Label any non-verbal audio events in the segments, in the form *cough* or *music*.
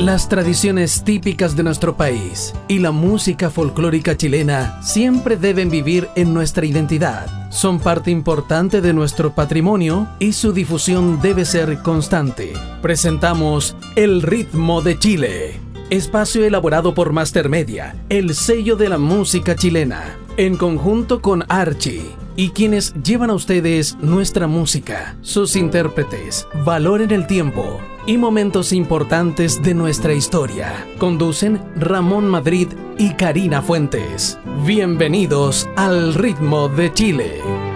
Las tradiciones típicas de nuestro país y la música folclórica chilena siempre deben vivir en nuestra identidad. Son parte importante de nuestro patrimonio y su difusión debe ser constante. Presentamos El ritmo de Chile. Espacio elaborado por Master Media, el sello de la música chilena, en conjunto con Archie y quienes llevan a ustedes nuestra música, sus intérpretes, valor en el tiempo y momentos importantes de nuestra historia. Conducen Ramón Madrid y Karina Fuentes. Bienvenidos al ritmo de Chile.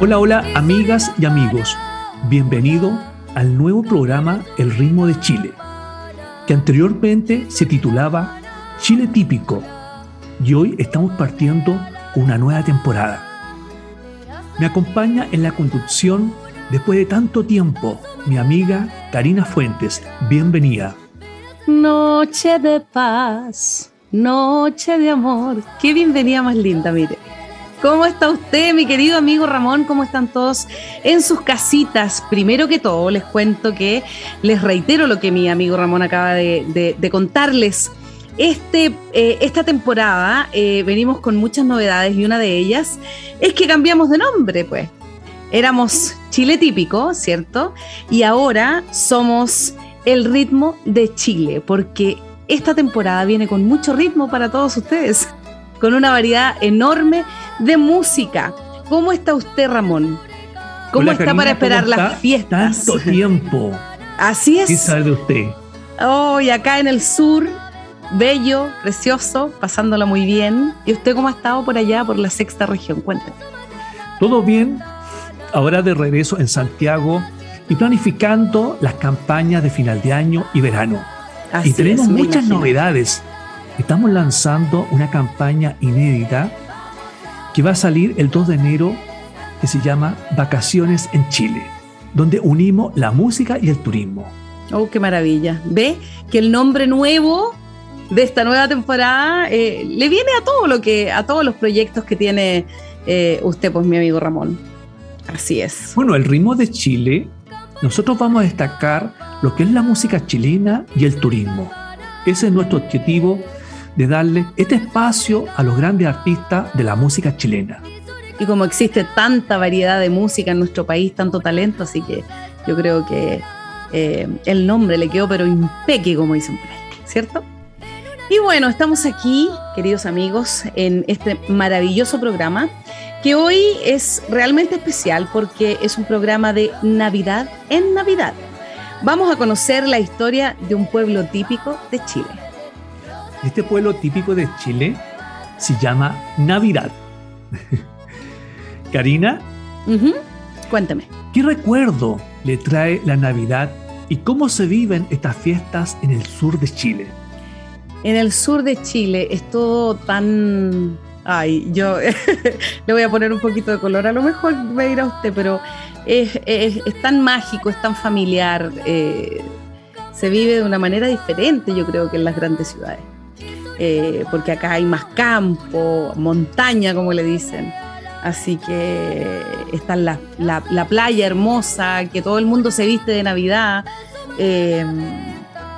Hola, hola, amigas y amigos. Bienvenido al nuevo programa El ritmo de Chile, que anteriormente se titulaba Chile típico y hoy estamos partiendo una nueva temporada. Me acompaña en la conducción después de tanto tiempo mi amiga Karina Fuentes. Bienvenida. Noche de paz, noche de amor. Qué bienvenida más linda, mire. ¿Cómo está usted, mi querido amigo Ramón? ¿Cómo están todos en sus casitas? Primero que todo, les cuento que les reitero lo que mi amigo Ramón acaba de, contarles. Este, eh, esta temporada eh, venimos con muchas novedades y una de ellas es que cambiamos de nombre, pues. Éramos Chile típico, ¿cierto? Y ahora somos el ritmo de Chile, porque esta temporada viene con mucho ritmo para todos ustedes con una variedad enorme de música. ¿Cómo está usted, Ramón? ¿Cómo está para esperar las fiestas? Tanto tiempo. Así es. ¿Qué sabe de usted? Hoy acá en el sur, bello, precioso, pasándola muy bien. ¿Y usted cómo ha estado por allá, por la sexta región? Cuénteme. Todo bien. Ahora de regreso en Santiago y planificando las campañas de final de año y verano. Así y tenemos muchas novedades estamos lanzando una campaña inédita que va a salir el 2 de enero que se llama Vacaciones en Chile, donde unimos la música y el turismo. Oh, qué maravilla. Ve que el nombre nuevo de esta nueva temporada eh, le viene a todo lo que, a todos los proyectos que tiene eh, usted, pues mi amigo Ramón. Así es. Bueno, el ritmo de Chile, nosotros vamos a destacar lo que es la música chilena y el turismo. Ese es nuestro objetivo de darle este espacio a los grandes artistas de la música chilena. Y como existe tanta variedad de música en nuestro país, tanto talento, así que yo creo que eh, el nombre le quedó pero impeque, como dicen por ahí, ¿cierto? Y bueno, estamos aquí, queridos amigos, en este maravilloso programa que hoy es realmente especial porque es un programa de Navidad en Navidad. Vamos a conocer la historia de un pueblo típico de Chile. Este pueblo típico de Chile se llama Navidad. Karina, cuéntame. ¿Qué recuerdo le trae la Navidad y cómo se viven estas fiestas en el sur de Chile? En el sur de Chile es todo tan... Ay, yo *laughs* le voy a poner un poquito de color, a lo mejor me dirá usted, pero es, tan mágico, es tan familiar, eh, se vive de una manera diferente yo creo que en las grandes ciudades. Eh, porque acá hay más campo, montaña, como le dicen. Así que está la, la, playa hermosa, que todo el mundo se viste de Navidad, eh,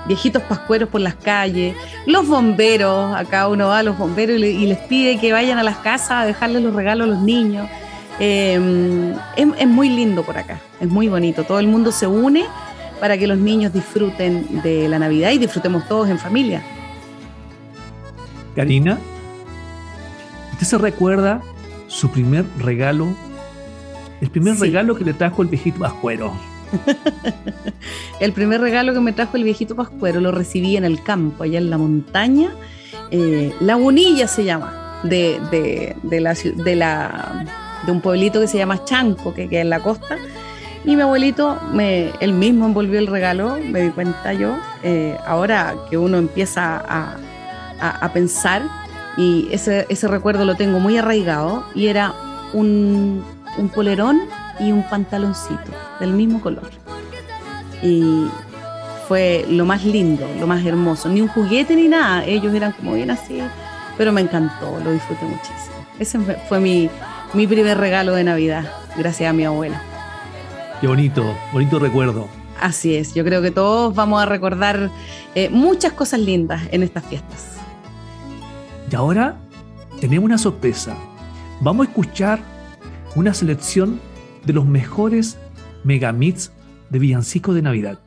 viejitos pascueros por las calles, los bomberos, acá uno va a los bomberos y, les pide que vayan a las casas a dejarles los regalos a los niños. Eh, es muy lindo por acá, es muy bonito, todo el mundo se une para que los niños disfruten de la Navidad y disfrutemos todos en familia. Karina, ¿usted se recuerda su primer regalo? El primer regalo que le trajo el viejito Pascuero. *laughs* el primer regalo que me trajo el viejito Pascuero lo recibí en el campo, allá en la montaña. Eh, Lagunilla se llama, de, la, de, la, de un pueblito que se llama Chanco, que queda en la costa. Y mi abuelito, me, él mismo envolvió el regalo, me di cuenta yo. Eh, ahora que uno empieza a, a, pensar y ese, ese, recuerdo lo tengo muy arraigado y era un, un, polerón y un pantaloncito del mismo color. Y fue lo más lindo, lo más hermoso. Ni un juguete ni nada, ellos eran como bien así, pero me encantó, lo disfruté muchísimo. Ese fue mi, mi primer regalo de Navidad, gracias a mi abuela. Qué bonito, bonito recuerdo. Así es, yo creo que todos vamos a recordar eh, muchas cosas lindas en estas fiestas. Y ahora tenemos una sorpresa. Vamos a escuchar una selección de los mejores megamits de villancico de Navidad.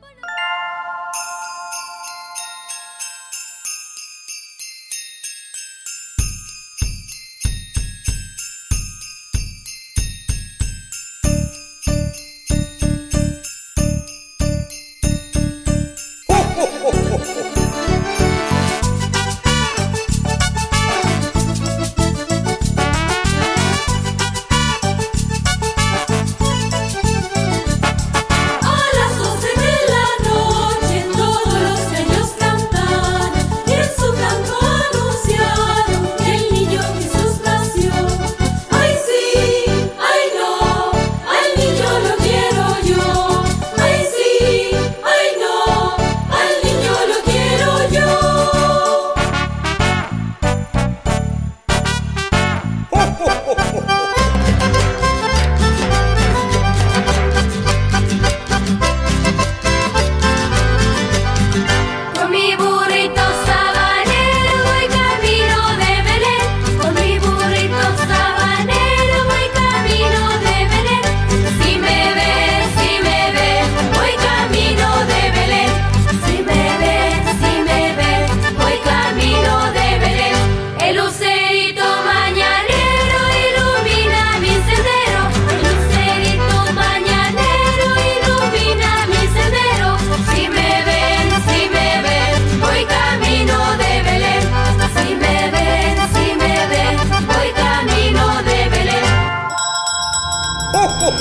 El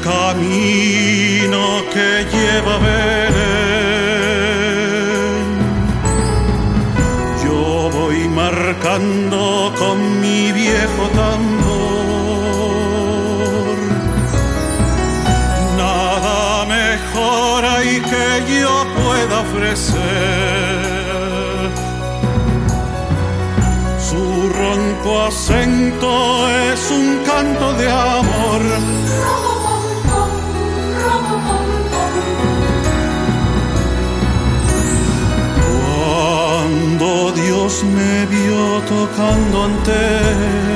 camino que lleva Belén, yo voy marcando con mi viejo tambor. Nada mejor hay que yo pueda ofrecer. acento es un canto de amor. Cuando Dios me vio tocando ante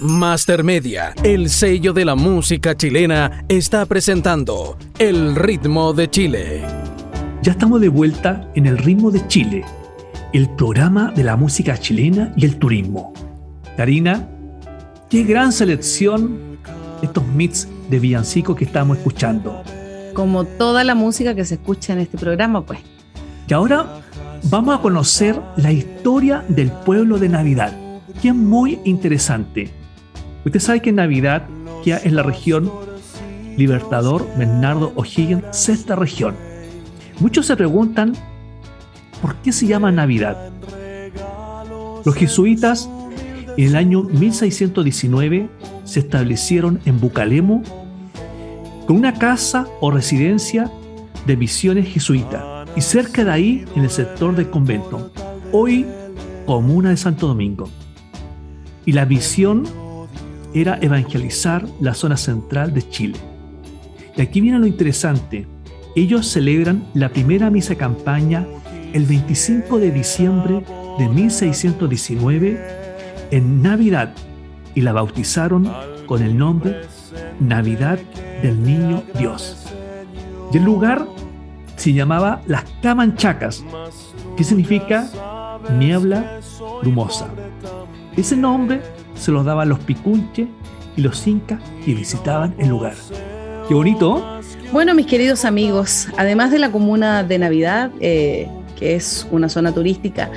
Master Media, el sello de la música chilena, está presentando El ritmo de Chile. Ya estamos de vuelta en El ritmo de Chile, el programa de la música chilena y el turismo. Karina, qué gran selección estos mix de villancico que estamos escuchando. Como toda la música que se escucha en este programa, pues. Y ahora vamos a conocer la historia del pueblo de Navidad, que es muy interesante. Usted sabe que Navidad queda en la región Libertador Bernardo O'Higgins, sexta región. Muchos se preguntan por qué se llama Navidad. Los jesuitas en el año 1619 se establecieron en Bucalemo con una casa o residencia de misiones jesuitas y cerca de ahí en el sector del convento, hoy comuna de Santo Domingo. Y la misión era evangelizar la zona central de Chile. Y aquí viene lo interesante. Ellos celebran la primera misa campaña el 25 de diciembre de 1619 en Navidad y la bautizaron con el nombre Navidad del Niño Dios. Y el lugar se llamaba Las Camanchacas, que significa niebla brumosa. Ese nombre se lo daban los picunches y los incas que visitaban el lugar. Qué bonito. Bueno, mis queridos amigos, además de la comuna de Navidad, eh, que es una zona turística,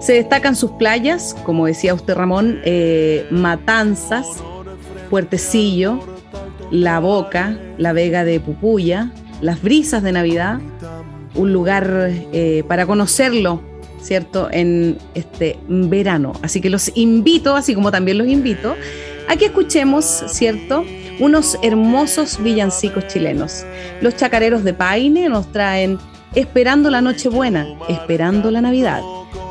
se destacan sus playas, como decía usted Ramón, eh, Matanzas, Puertecillo, La Boca, La Vega de Pupuya, Las Brisas de Navidad, un lugar eh, para conocerlo ¿cierto? En este verano. Así que los invito, así como también los invito, a que escuchemos, ¿cierto? Unos hermosos villancicos chilenos. Los chacareros de Paine nos traen Esperando la Nochebuena, Esperando la Navidad.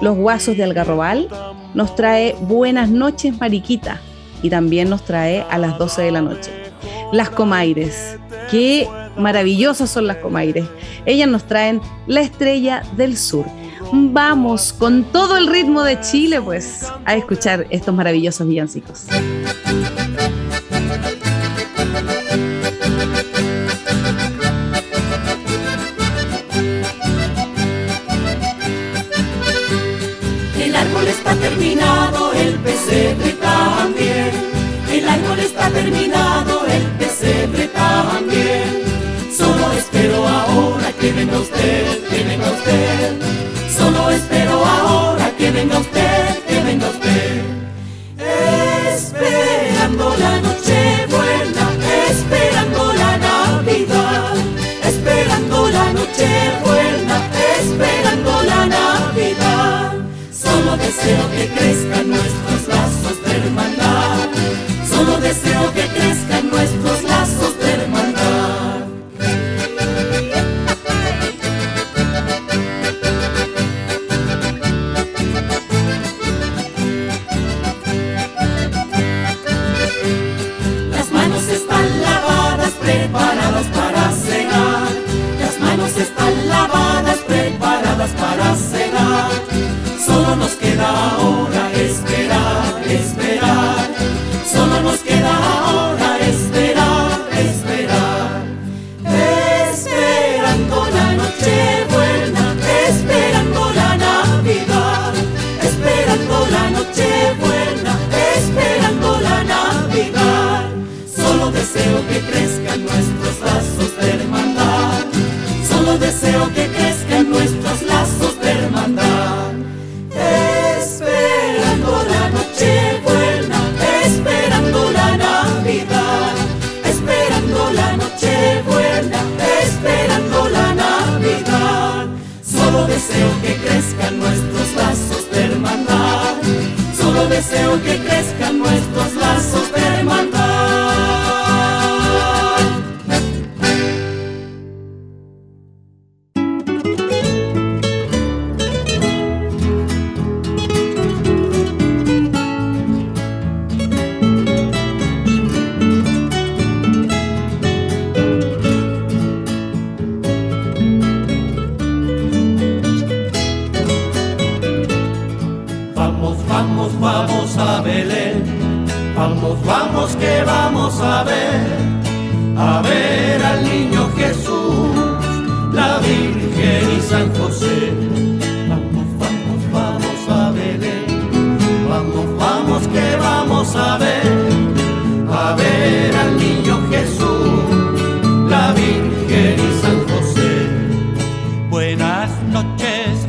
Los guasos de Algarrobal nos trae Buenas noches Mariquita y también nos trae a las 12 de la noche. Las Comaires, qué maravillosas son las Comaires. Ellas nos traen La Estrella del Sur. Vamos con todo el ritmo de Chile, pues, a escuchar estos maravillosos villancicos. El árbol está terminado, el pesebre también. El árbol está terminado, el pesebre también. Solo espero ahora que venga usted, que venga usted Solo espero ahora que venga usted, que venga usted. Esperando la noche buena, esperando la Navidad, esperando la noche buena, esperando la Navidad. Solo deseo que crezcan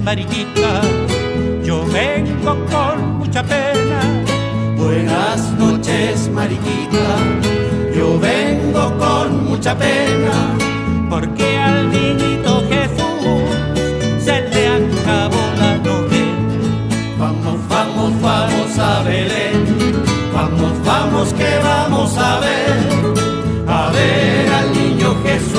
Mariquita, yo vengo con mucha pena. Buenas noches, Mariquita, yo vengo con mucha pena. Porque al niñito Jesús se le acabó la novena. Vamos, vamos, vamos a Belén. Vamos, vamos que vamos a ver. A ver al niño Jesús,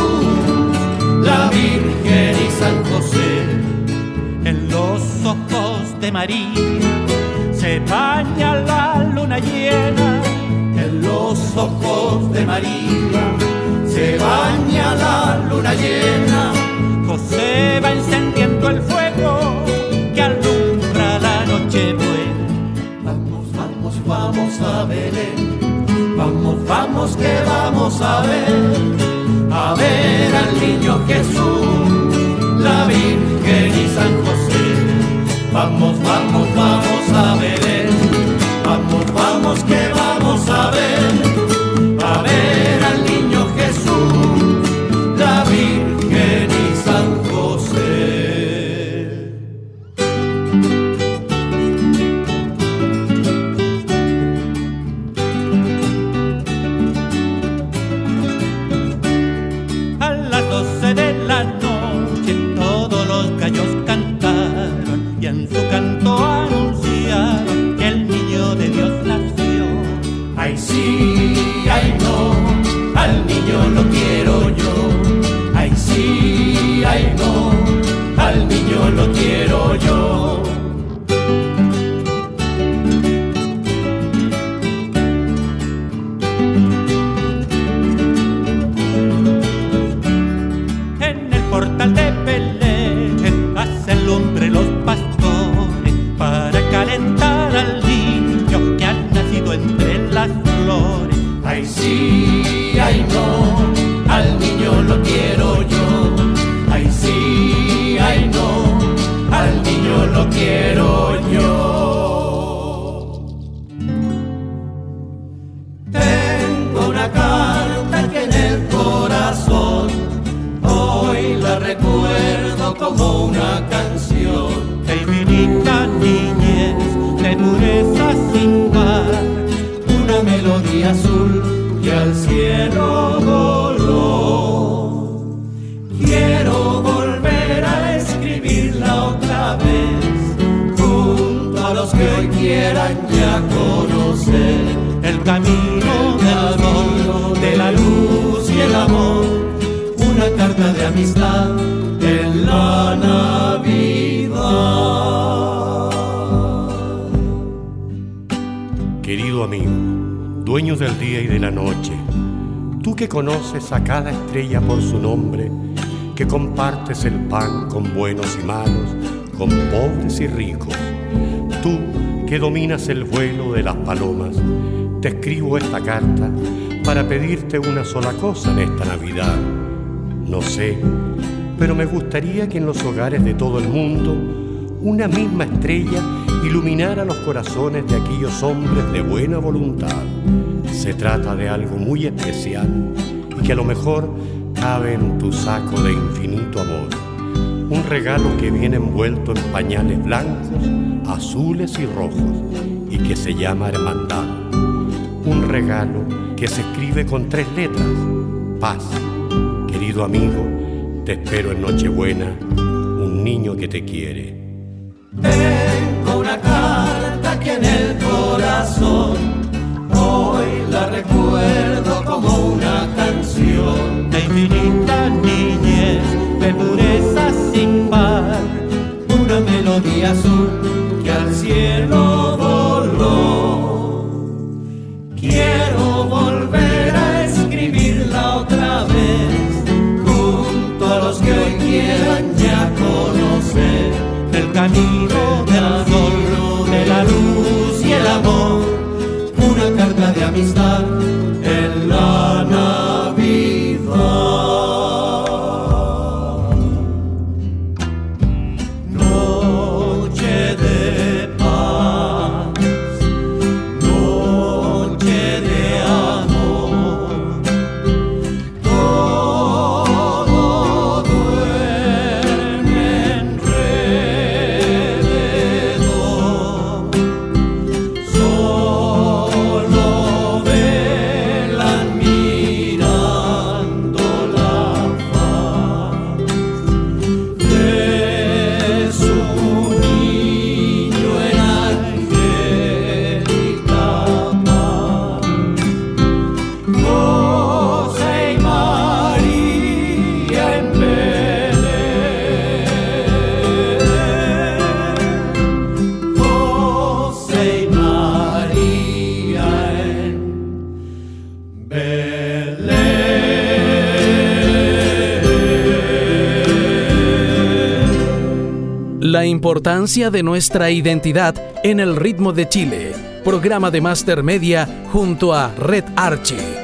de María se baña la luna llena. En los ojos de María se baña la luna llena. José va encendiendo el fuego que alumbra la noche buena. Vamos, vamos, vamos a Belén. Vamos, vamos que vamos a ver. A ver al niño Jesús, la Virgen y San José. Vamos, vamos, vamos a Belén. Vamos, vamos que vamos a ver. Yo. A cada estrella por su nombre, que compartes el pan con buenos y malos, con pobres y ricos, tú que dominas el vuelo de las palomas, te escribo esta carta para pedirte una sola cosa en esta Navidad. No sé, pero me gustaría que en los hogares de todo el mundo una misma estrella iluminara los corazones de aquellos hombres de buena voluntad. Se trata de algo muy especial que a lo mejor cabe en tu saco de infinito amor. Un regalo que viene envuelto en pañales blancos, azules y rojos y que se llama hermandad. Un regalo que se escribe con tres letras, paz. Querido amigo, te espero en Nochebuena, un niño que te quiere. Tengo una carta que en el corazón hoy la recuerdo como una Melodía azul que al cielo voló. Quiero volver a escribirla otra vez, junto a los que hoy quieran ya conocer el camino del sol, de la luz y el amor, una carta de amistad importancia de nuestra identidad en el ritmo de Chile. Programa de Master Media junto a Red Archie.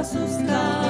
assustar.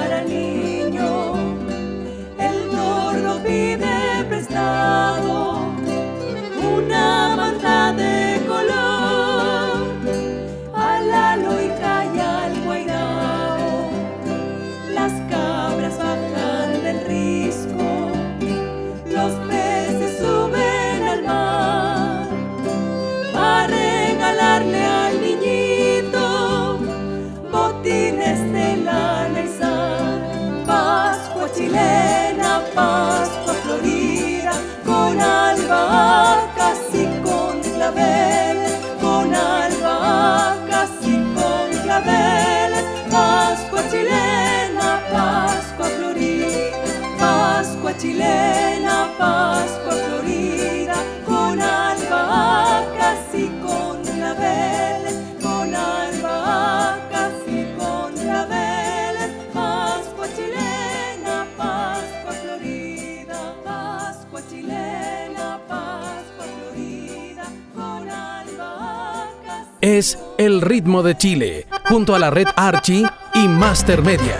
Es El ritmo de Chile, junto a la red Archie y Master Media.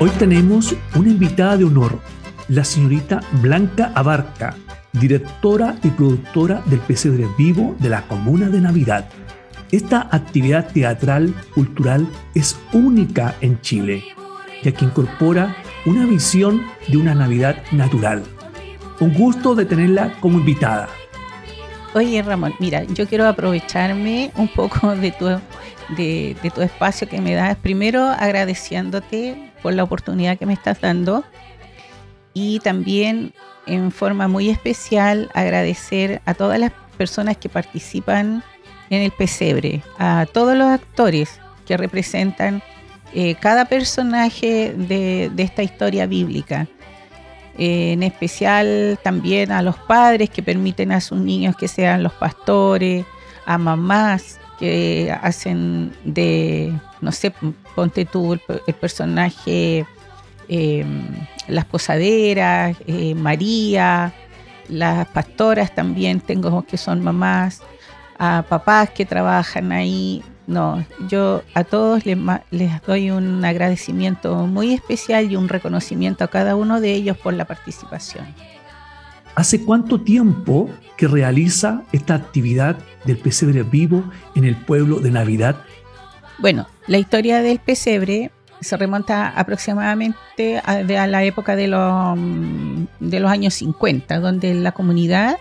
Hoy tenemos una invitada de honor, la señorita Blanca Abarca, directora y productora del Pesebre Vivo de la Comuna de Navidad. Esta actividad teatral cultural es única en Chile, ya que incorpora una visión de una Navidad natural. Un gusto de tenerla como invitada. Oye, Ramón, mira, yo quiero aprovecharme un poco de tu, de, tu espacio que me das. Primero, agradeciéndote por la oportunidad que me estás dando y también en forma muy especial agradecer a todas las personas que participan en el pesebre, a todos los actores que representan eh, cada personaje de, de, esta historia bíblica. Eh, en especial también a los padres que permiten a sus niños que sean los pastores, a mamás que hacen de, no sé, ponte tú el, personaje, em, las posaderas, eh, María, las pastoras también tengo que son mamás, a papás que trabajan ahí, no, yo a todos les, doy un agradecimiento muy especial y un reconocimiento a cada uno de ellos por la participación. ¿Hace cuánto tiempo que realiza esta actividad del pesebre vivo en el pueblo de Navidad? Bueno, la historia del pesebre se remonta aproximadamente a, la época de los, de los años 50, donde la comunidad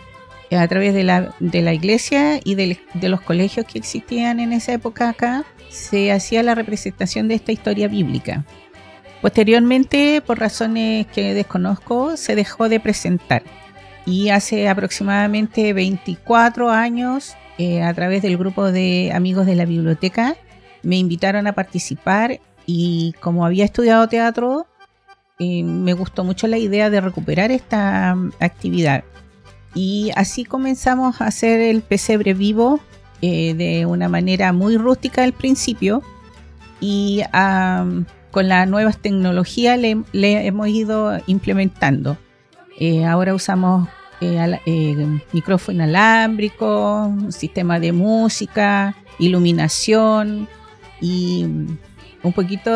a través de la, de la iglesia y de, los colegios que existían en esa época acá, se hacía la representación de esta historia bíblica. Posteriormente, por razones que desconozco, se dejó de presentar. Y hace aproximadamente 24 años, eh, a través del grupo de amigos de la biblioteca, me invitaron a participar y como había estudiado teatro, eh, me gustó mucho la idea de recuperar esta mm, actividad. Y así comenzamos a hacer el pesebre vivo eh, de una manera muy rústica al principio. y con las nuevas tecnologías le, hemos ido implementando. Eh, ahora usamos eh, eh, micrófono inalámbrico, sistema de música, iluminación y un poquito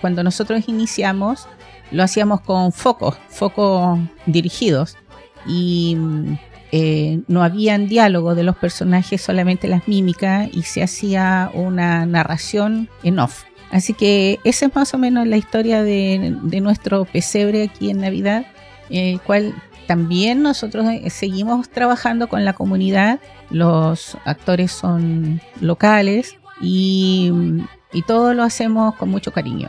cuando nosotros iniciamos lo hacíamos con focos, focos dirigidos y eh, no habían diálogo de los personajes, solamente las mímicas y se hacía una narración en off. Así que esa es más o menos la historia de, nuestro pesebre aquí en Navidad, el cual también nosotros eh, seguimos trabajando con la comunidad, los actores son locales y, y todo lo hacemos con mucho cariño.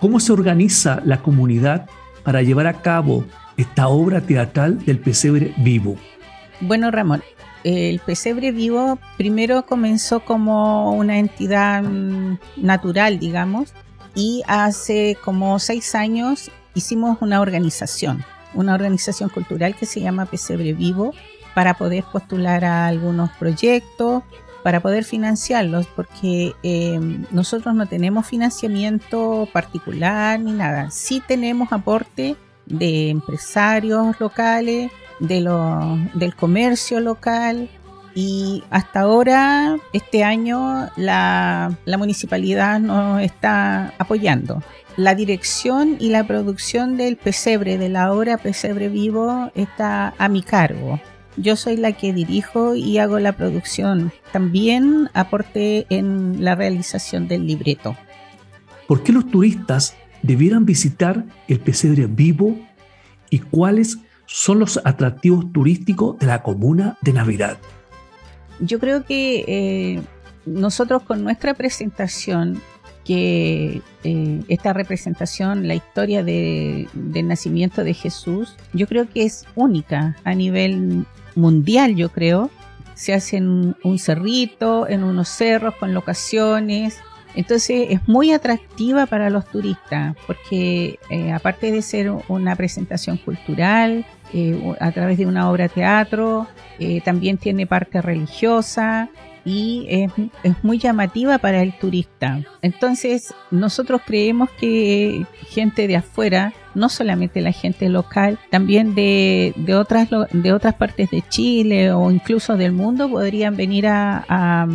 ¿Cómo se organiza la comunidad para llevar a cabo esta obra teatral del pesebre vivo? Bueno, Ramón, el pesebre vivo primero comenzó como una entidad mm, natural, digamos, y hace como seis años hicimos una organización, una organización cultural que se llama Pesebre Vivo, para poder postular a algunos proyectos, para poder financiarlos, porque em, nosotros no tenemos financiamiento particular ni nada. Sí tenemos aporte de empresarios locales, de del comercio local y hasta ahora, este año, la, la municipalidad nos está apoyando. La dirección y la producción del pesebre, de la obra Pesebre Vivo, está a mi cargo. Yo soy la que dirijo y hago la producción. También aporté en la realización del libreto. ¿Por qué los turistas debieran visitar el pesebre vivo y cuáles son los atractivos turísticos de la comuna de Navidad? Yo creo que eh, nosotros con nuestra presentación, que eh, esta representación, la historia del nacimiento de Jesús, yo creo que es única a nivel mundial, yo creo. Se hace en un cerrito, en unos cerros con locaciones, entonces es muy atractiva para los turistas porque eh, aparte de ser una presentación cultural eh, a través de una obra teatro, eh, también tiene parte religiosa y es, muy llamativa para el turista. Entonces nosotros creemos que gente de afuera no solamente la gente local, también de, otras, de otras partes de Chile o incluso del mundo podrían venir a,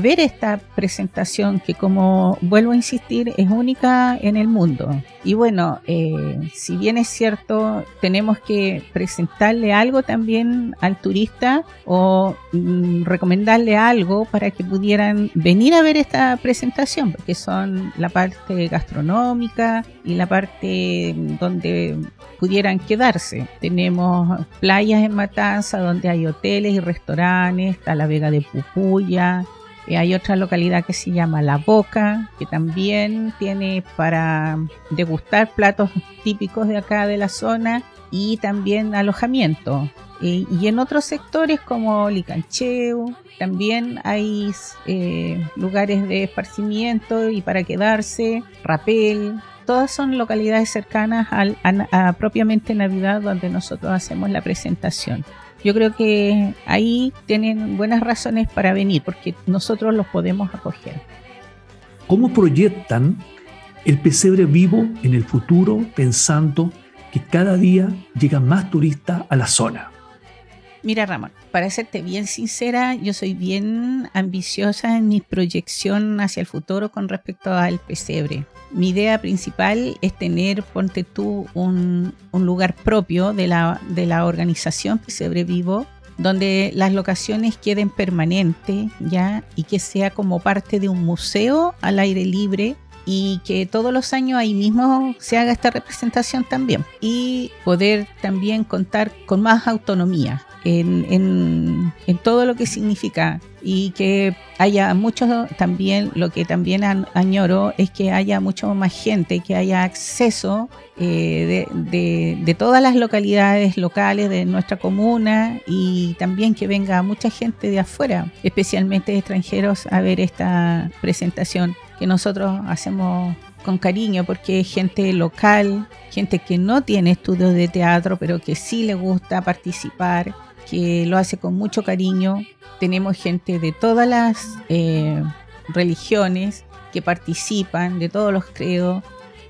ver esta presentación que como vuelvo a insistir es única en el mundo. Y bueno, eh, si bien es cierto, tenemos que presentarle algo también al turista o mm, recomendarle algo para que pudieran venir a ver esta presentación, porque son la parte gastronómica y la parte donde pudieran quedarse. Tenemos playas en Matanza donde hay hoteles y restaurantes, está la Vega de Pupuya, y hay otra localidad que se llama La Boca, que también tiene para degustar platos típicos de acá de la zona y también alojamiento. y en otros sectores como Licancheo, también hay eh, lugares de esparcimiento y para quedarse, Rapel, todas son localidades cercanas a, propiamente Navidad donde nosotros hacemos la presentación. Yo creo que ahí tienen buenas razones para venir porque nosotros los podemos acoger. ¿Cómo proyectan el pesebre vivo en el futuro pensando que cada día llegan más turistas a la zona? Mira, Ramón, para serte bien sincera, yo soy bien ambiciosa en mi proyección hacia el futuro con respecto al pesebre. Mi idea principal es tener, ponte tú, un, lugar propio de la, de la organización Pesebre Vivo, donde las locaciones queden permanentes, ¿ya? Y que sea como parte de un museo al aire libre y que todos los años ahí mismo se haga esta representación también y poder también contar con más autonomía en, todo lo que significa y que haya mucho también, lo que también añoro es que haya mucho más gente, que haya acceso eh, de, todas las localidades locales de nuestra comuna y también que venga mucha gente de afuera, especialmente extranjeros, a ver esta presentación que nosotros hacemos con cariño porque es gente local, gente que no tiene estudios de teatro, pero que sí le gusta participar que lo hace con mucho cariño. Tenemos gente de todas las eh, religiones que participan de todos los credos.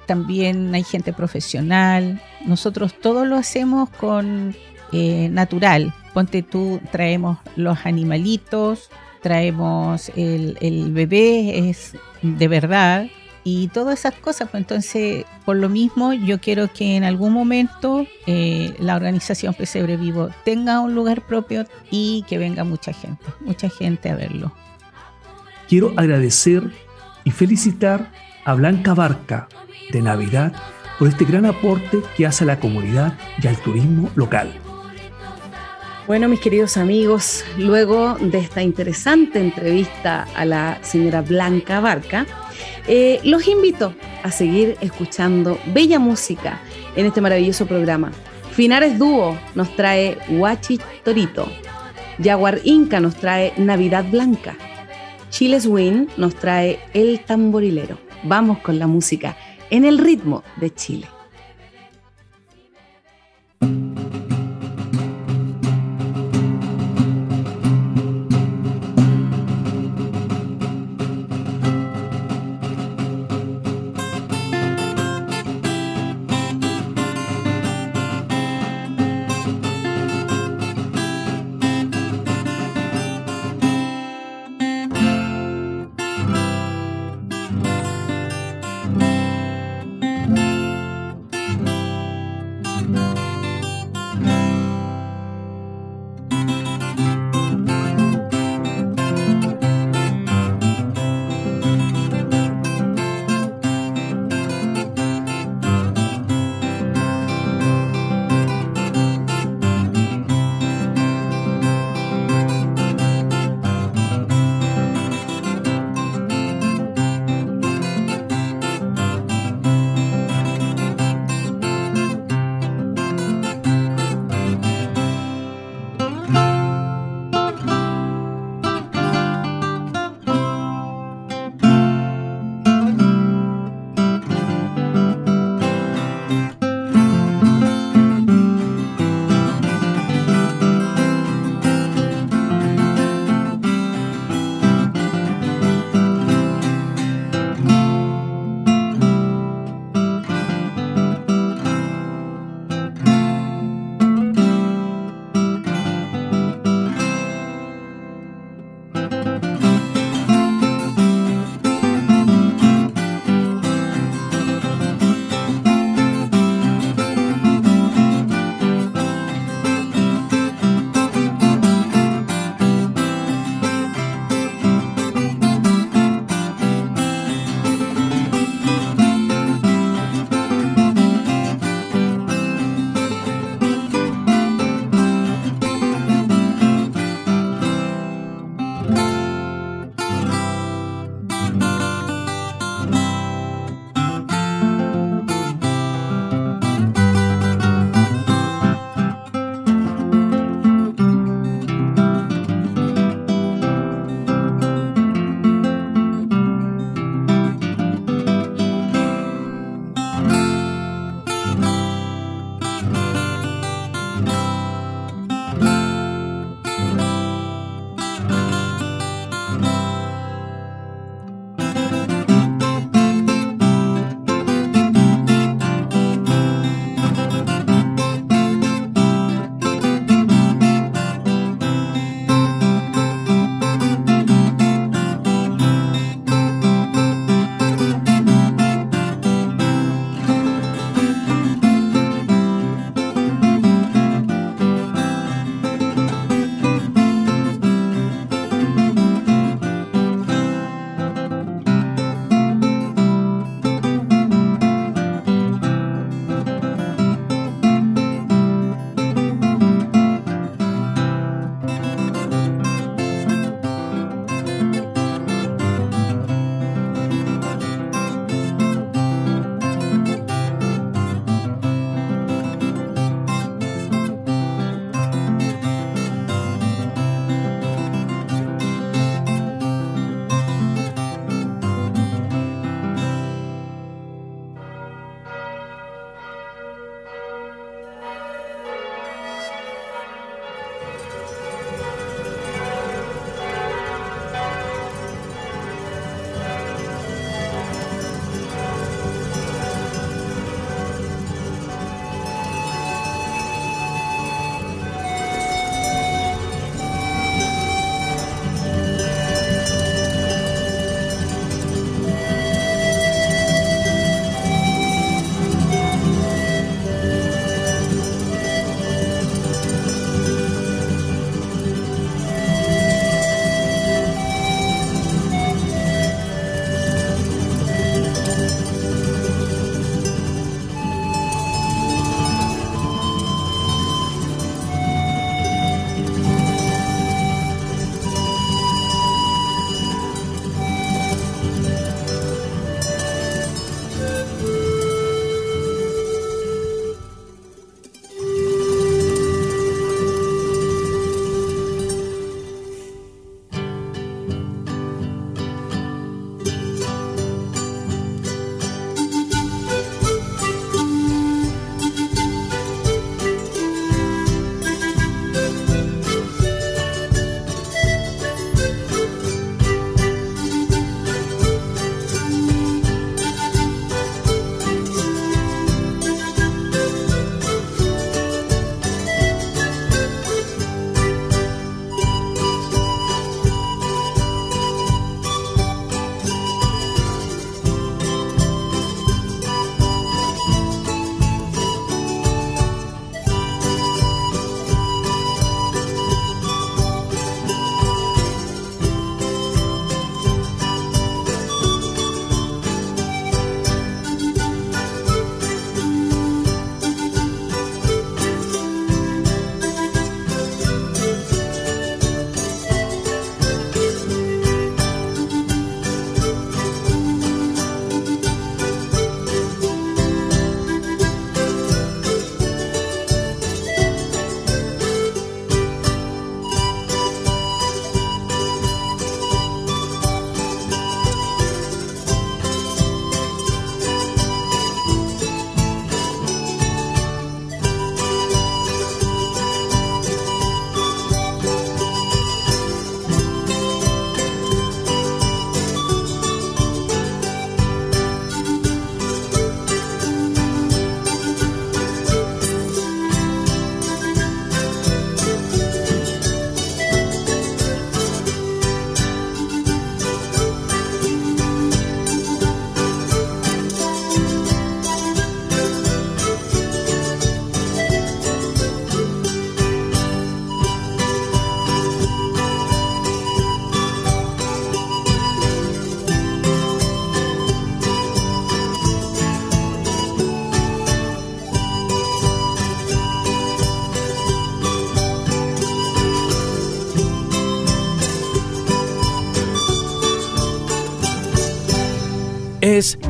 También hay gente profesional. Nosotros todo lo hacemos con eh, natural. Ponte tú, traemos los animalitos, traemos el, el bebé, es de verdad, y todas esas cosas. Pues entonces, por lo mismo, yo quiero que en algún momento eh, la organización Pesebre Vivo tenga un lugar propio y que venga mucha gente, mucha gente a verlo. Quiero agradecer y felicitar a Blanca Barca de Navidad por este gran aporte que hace a la comunidad y al turismo local. Bueno, mis queridos amigos, luego de esta interesante entrevista a la señora Blanca Barca, eh, los invito a seguir escuchando bella música en este maravilloso programa. Finares Dúo nos trae Huachi Torito. Jaguar Inca nos trae Navidad Blanca. Chiles Win nos trae El Tamborilero. Vamos con la música en el ritmo de Chile.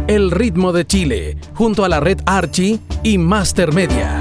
El ritmo de Chile, junto a la red Archie y Master Media.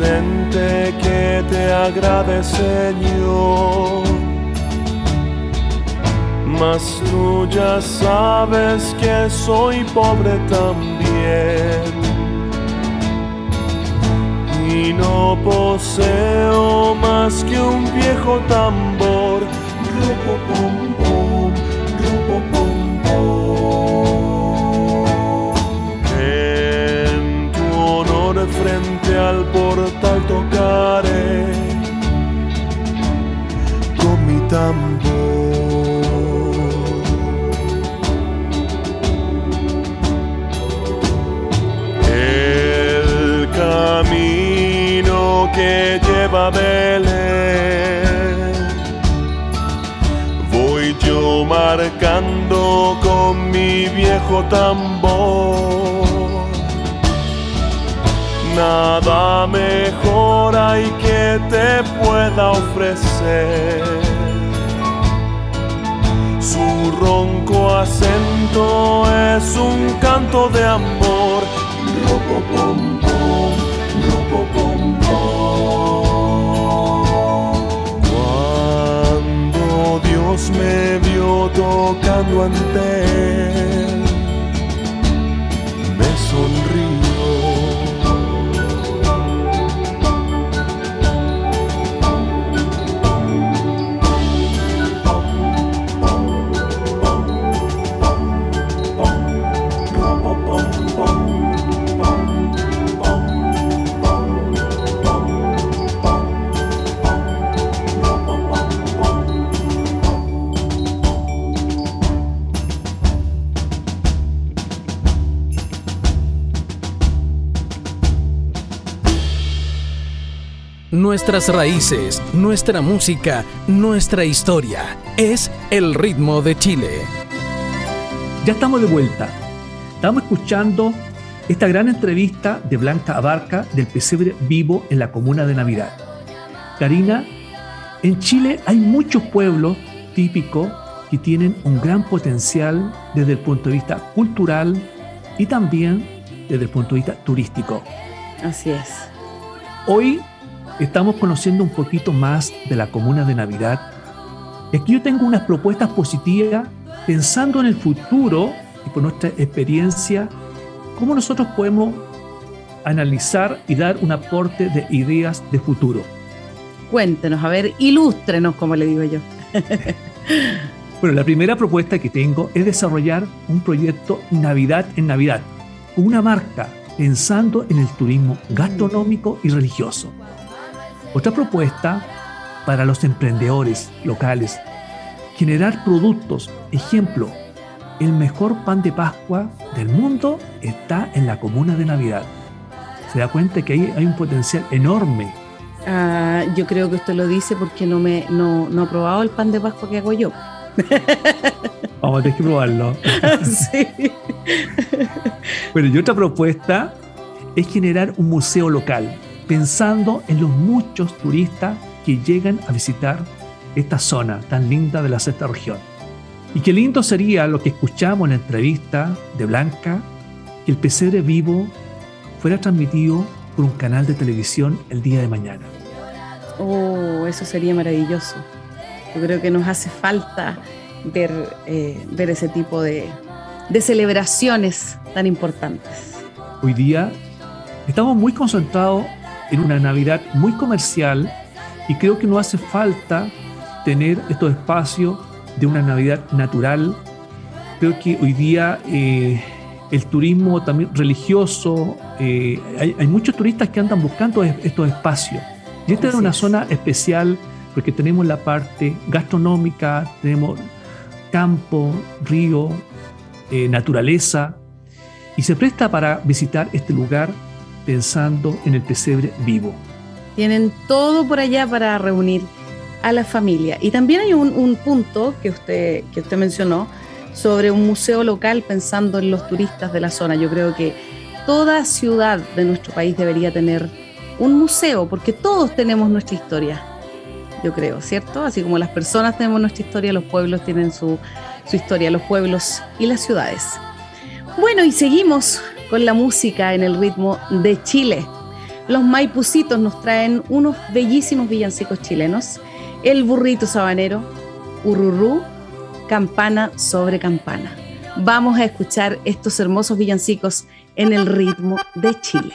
Presente que te agrade, Señor. Mas tú ya sabes que soy pobre también. Y no poseo más que un viejo tambor. Al portal tocaré con mi tambor. El camino que lleva a Belén voy yo marcando con mi viejo tambor nada mejor hay que te pueda ofrecer. Su ronco acento es un canto de amor. Cuando Dios me vio tocando ante él, nuestras raíces, nuestra música, nuestra historia. Es el ritmo de Chile. Ya estamos de vuelta. Estamos escuchando esta gran entrevista de Blanca Abarca del Pesebre Vivo en la Comuna de Navidad. Karina, en Chile hay muchos pueblos típicos que tienen un gran potencial desde el punto de vista cultural y también desde el punto de vista turístico. Así es. Hoy estamos conociendo un poquito más de la comuna de Navidad. Es que yo tengo unas propuestas positivas pensando en el futuro y por nuestra experiencia, cómo nosotros podemos analizar y dar un aporte de ideas de futuro. Cuéntenos, a ver, ilústrenos, como le digo yo. *laughs* bueno, la primera propuesta que tengo es desarrollar un proyecto Navidad en Navidad, una marca pensando en el turismo gastronómico y religioso. Otra propuesta para los emprendedores locales, generar productos. Ejemplo, el mejor pan de Pascua del mundo está en la comuna de Navidad. Se da cuenta que ahí hay un potencial enorme. Ah, yo creo que usted lo dice porque no me no, no ha probado el pan de Pascua que hago yo. *laughs* Vamos a tener que probarlo. *laughs* sí. bueno, y otra propuesta es generar un museo local pensando en los muchos turistas que llegan a visitar esta zona tan linda de la sexta región. Y qué lindo sería lo que escuchamos en la entrevista de Blanca, que el pesebre vivo fuera transmitido por un canal de televisión el día de mañana. Oh, eso sería maravilloso. Yo creo que nos hace falta ver, eh, ver ese tipo de, de celebraciones tan importantes. Hoy día estamos muy concentrados en una Navidad muy comercial y creo que nos hace falta tener estos espacios de una Navidad natural. Creo que hoy día eh, el turismo también religioso, eh, hay, muchos turistas que andan buscando estos espacios. Y esta es una zona especial porque tenemos la parte gastronómica, tenemos campo, río, eh, naturaleza, y se presta para visitar este lugar pensando en el pesebre vivo. Tienen todo por allá para reunir a la familia. Y también hay un, punto que usted, que usted mencionó sobre un museo local pensando en los turistas de la zona. Yo creo que toda ciudad de nuestro país debería tener un museo, porque todos tenemos nuestra historia, yo creo, ¿cierto? Así como las personas tenemos nuestra historia, los pueblos tienen su, su historia, los pueblos y las ciudades. Bueno, y seguimos con la música en el ritmo de Chile. Los maipucitos nos traen unos bellísimos villancicos chilenos el burrito sabanero, ururú, campana sobre campana. Vamos a escuchar estos hermosos villancicos en el ritmo de Chile.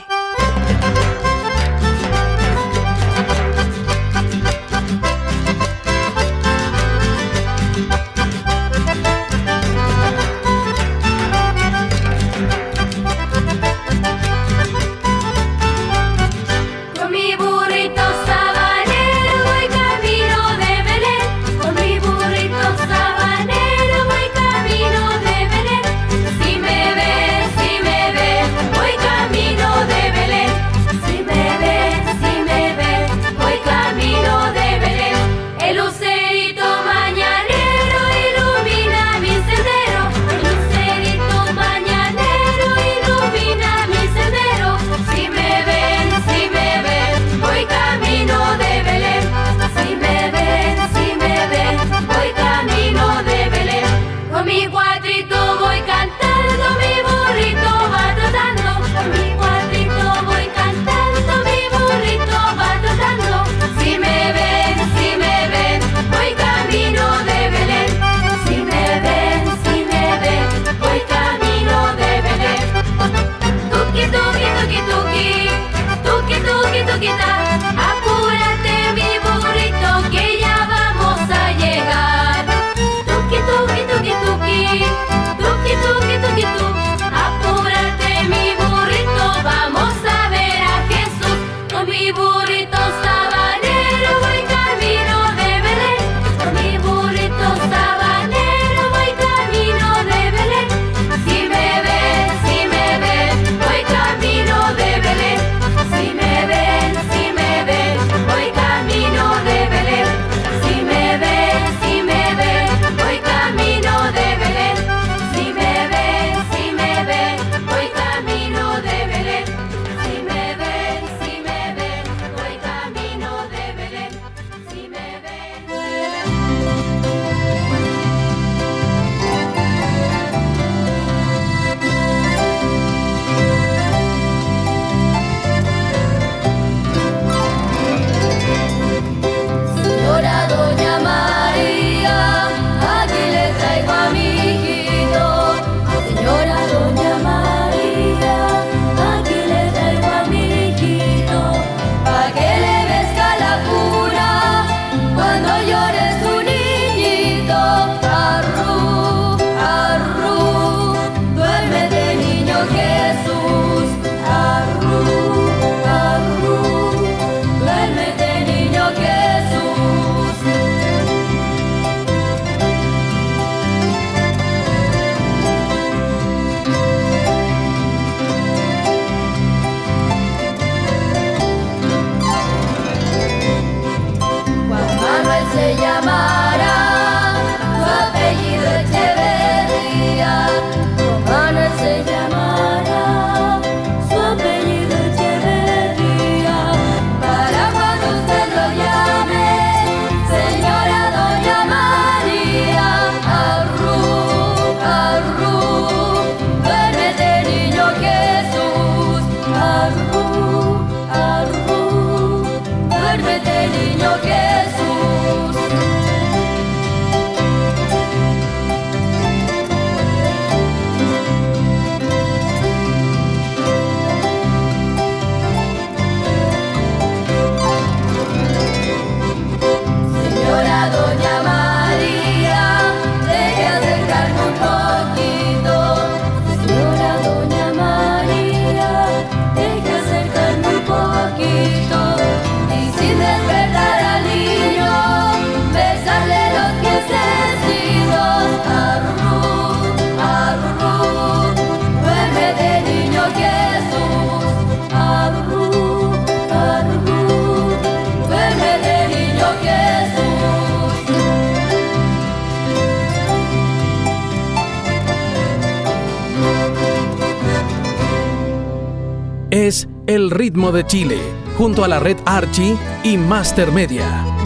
Ritmo de Chile, junto a la red Archie y Master Media.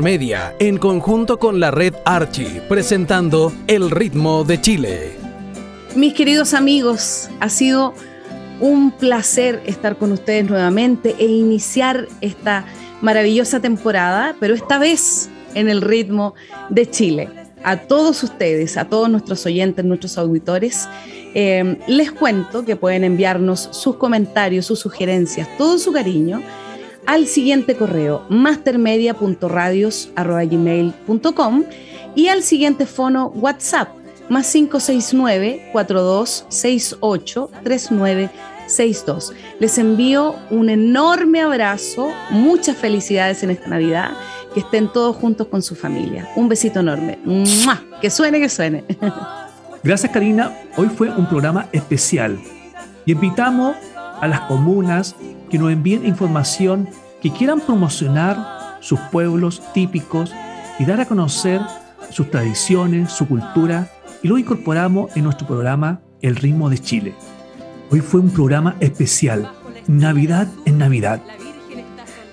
Media en conjunto con la red Archie presentando El ritmo de Chile. Mis queridos amigos, ha sido un placer estar con ustedes nuevamente e iniciar esta maravillosa temporada, pero esta vez en el ritmo de Chile. A todos ustedes, a todos nuestros oyentes, nuestros auditores, eh, les cuento que pueden enviarnos sus comentarios, sus sugerencias, todo su cariño al siguiente correo mastermedia.radios.gmail.com y al siguiente fono WhatsApp más 569 4268 3962. Les envío un enorme abrazo, muchas felicidades en esta Navidad, que estén todos juntos con su familia. Un besito enorme. Que suene, que suene. Gracias Karina, hoy fue un programa especial y invitamos a las comunas que nos envíen información que quieran promocionar sus pueblos típicos y dar a conocer sus tradiciones, su cultura, y lo incorporamos en nuestro programa El ritmo de Chile. Hoy fue un programa especial, Navidad en Navidad.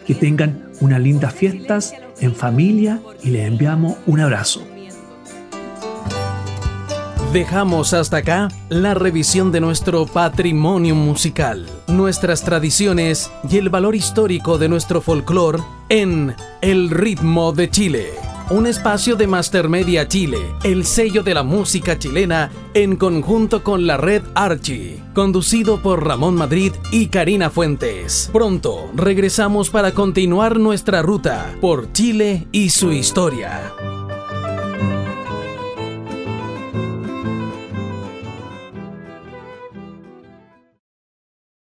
Que tengan unas lindas fiestas en familia y les enviamos un abrazo. Dejamos hasta acá la revisión de nuestro patrimonio musical, nuestras tradiciones y el valor histórico de nuestro folclore en El ritmo de Chile. Un espacio de Master Media Chile, el sello de la música chilena en conjunto con la red Archie, conducido por Ramón Madrid y Karina Fuentes. Pronto regresamos para continuar nuestra ruta por Chile y su historia.